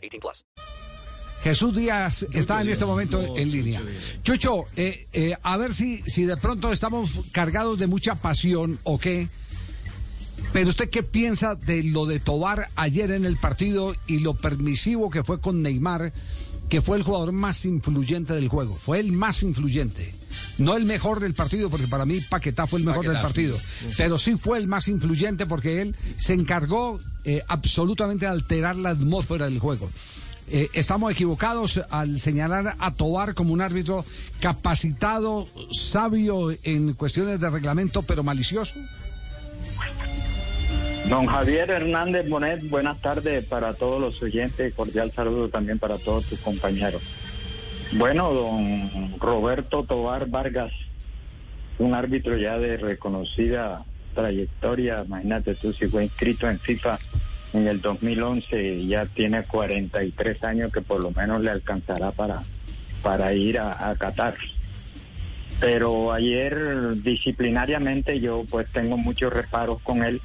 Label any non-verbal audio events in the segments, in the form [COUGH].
18 plus. Jesús Díaz está en este momento en línea. Chucho, eh, eh, a ver si, si de pronto estamos cargados de mucha pasión o qué. Pero usted qué piensa de lo de Tobar ayer en el partido y lo permisivo que fue con Neymar, que fue el jugador más influyente del juego. Fue el más influyente. No el mejor del partido, porque para mí Paquetá fue el mejor del partido. Pero sí fue el más influyente porque él se encargó eh, absolutamente alterar la atmósfera del juego. Eh, ¿Estamos equivocados al señalar a Tobar como un árbitro capacitado, sabio en cuestiones de reglamento, pero malicioso? Don Javier Hernández Bonet, buenas tardes para todos los oyentes cordial saludo también para todos tus compañeros. Bueno, don Roberto Tobar Vargas, un árbitro ya de reconocida trayectoria, imagínate tú si fue inscrito en FIFA en el 2011 ya tiene 43 años que por lo menos le alcanzará para, para ir a, Qatar. Pero ayer disciplinariamente yo pues tengo muchos reparos con él,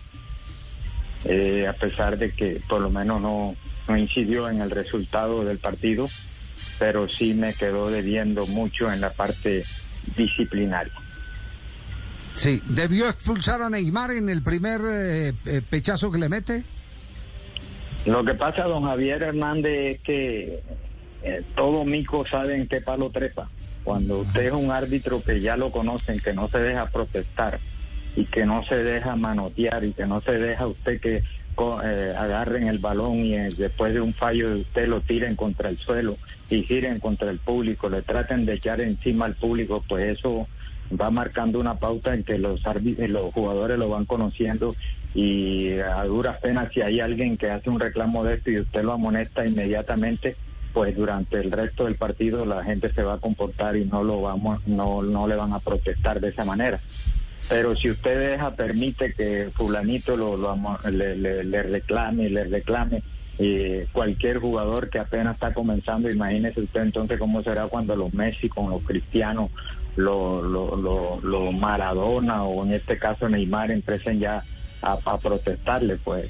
eh, a pesar de que por lo menos no, no incidió en el resultado del partido, pero sí me quedó debiendo mucho en la parte disciplinaria. Sí, ¿debió expulsar a Neymar en el primer eh, eh, pechazo que le mete? Lo que pasa, don Javier Hernández, es que eh, todo mico sabe en qué palo trepa. Cuando usted es un árbitro que ya lo conocen, que no se deja protestar y que no se deja manotear y que no se deja usted que eh, agarren el balón y eh, después de un fallo de usted lo tiren contra el suelo y giren contra el público, le traten de echar encima al público, pues eso va marcando una pauta en que los, los jugadores lo van conociendo y a duras penas si hay alguien que hace un reclamo de esto y usted lo amonesta inmediatamente, pues durante el resto del partido la gente se va a comportar y no lo vamos, no, no le van a protestar de esa manera. Pero si usted deja, permite que fulanito lo, lo le, le, le, reclame, le reclame, eh, cualquier jugador que apenas está comenzando, imagínese usted entonces cómo será cuando los Messi con los Cristianos, los lo, lo, Maradona o en este caso Neymar empiecen ya a protestarle, pues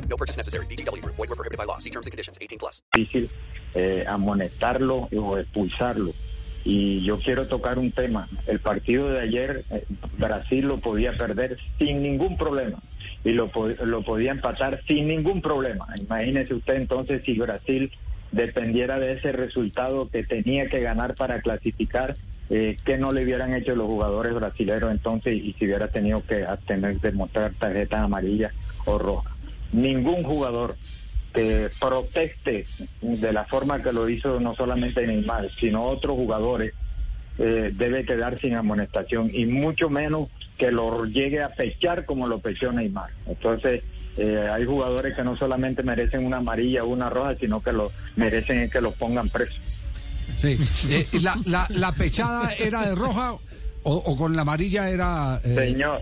No purchase necessary. BGW. Void were prohibited by law. See terms and conditions. 18 plus. Difícil eh, amonestarlo o expulsarlo. Y yo quiero tocar un tema. El partido de ayer, eh, Brasil lo podía perder sin ningún problema. Y lo, lo podía empatar sin ningún problema. Imagínese usted entonces si Brasil dependiera de ese resultado que tenía que ganar para clasificar eh, que no le hubieran hecho los jugadores brasileños entonces y si hubiera tenido que tener de mostrar tarjetas amarillas o rojas. Ningún jugador que proteste de la forma que lo hizo no solamente Neymar, sino otros jugadores, eh, debe quedar sin amonestación y mucho menos que lo llegue a pechar como lo pechó Neymar. Entonces, eh, hay jugadores que no solamente merecen una amarilla o una roja, sino que lo merecen que los pongan presos. Sí. Eh, la, la, ¿La pechada era de roja o, o con la amarilla era...? Eh... Señor,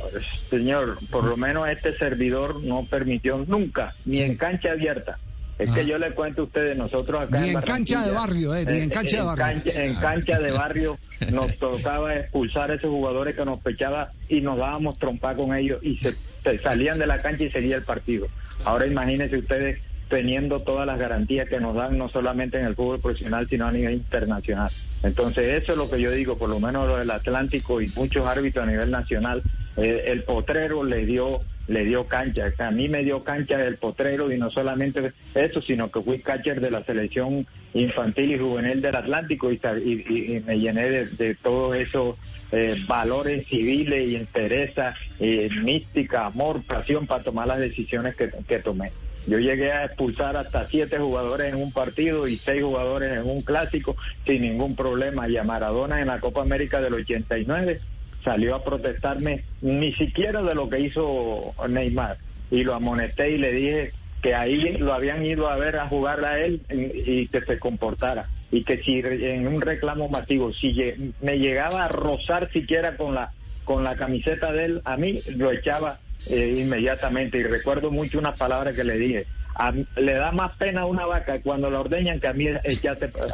señor, por lo menos este servidor no permitió nunca, ni sí. en cancha abierta. Es ah. que yo le cuento a ustedes, nosotros acá ni en, en cancha de barrio, eh, ni en cancha en de barrio. Cancha, en cancha de barrio [LAUGHS] nos tocaba expulsar a esos jugadores que nos pechaba y nos dábamos trompar con ellos y se, se salían de la cancha y seguía el partido. Ahora imagínense ustedes teniendo todas las garantías que nos dan no solamente en el fútbol profesional, sino a nivel internacional. Entonces, eso es lo que yo digo, por lo menos lo del Atlántico y muchos árbitros a nivel nacional. Eh, el potrero le dio le dio cancha. A mí me dio cancha del potrero y no solamente eso, sino que fui catcher de la selección infantil y juvenil del Atlántico y, me llené de, todos esos eh, valores civiles y interesa, eh, mística, amor, pasión para tomar las decisiones que tomé. Yo llegué a expulsar hasta siete jugadores en un partido y seis jugadores en un clásico sin ningún problema. Y a Maradona en la Copa América del 89 salió a protestarme ni siquiera de lo que hizo Neymar. Y lo amonesté y le dije que ahí lo habían ido a ver a jugar a él y que se comportara. Y que si en un reclamo masivo, si me llegaba a rozar siquiera con la, con la camiseta de él, a mí lo echaba eh, inmediatamente. Y recuerdo mucho una palabra que le dije. le da más pena a una vaca cuando la ordeñan que a mí echarte, por,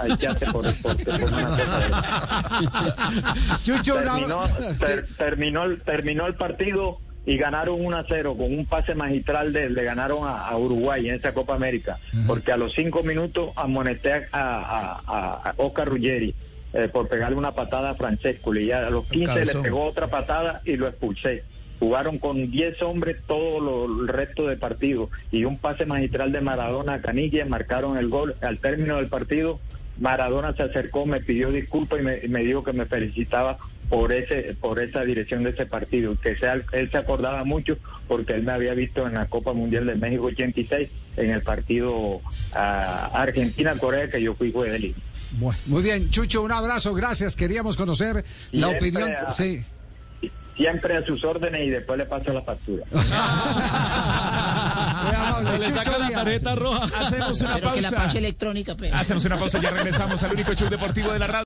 por, una [LAUGHS] terminó, terminó, terminó el partido y ganaron 1 a 0 con un pase magistral de le ganaron a, Uruguay en esa Copa América, porque a los cinco minutos amonesté a, a, Oscar Ruggeri eh, por pegarle una patada a Francesco y a los 15 le pegó otra patada y lo expulsé. Jugaron con 10 hombres todo el resto del partido y un pase magistral de Maradona a Canilla marcaron el gol. Al término del partido, Maradona se acercó, me pidió disculpas y me, me dijo que me felicitaba por ese por esa dirección de ese partido que sea, él se acordaba mucho porque él me había visto en la Copa Mundial de México 86 en el partido a Argentina Corea que yo fui juez de línea. muy bien, Chucho, un abrazo, gracias. Queríamos conocer la opinión. sí siempre a sus órdenes y después le paso la factura. [LAUGHS] le saca la tarjeta roja. Hacemos una pausa. Que la pausa electrónica, pero. Hacemos una pausa y ya regresamos al único show deportivo de la radio.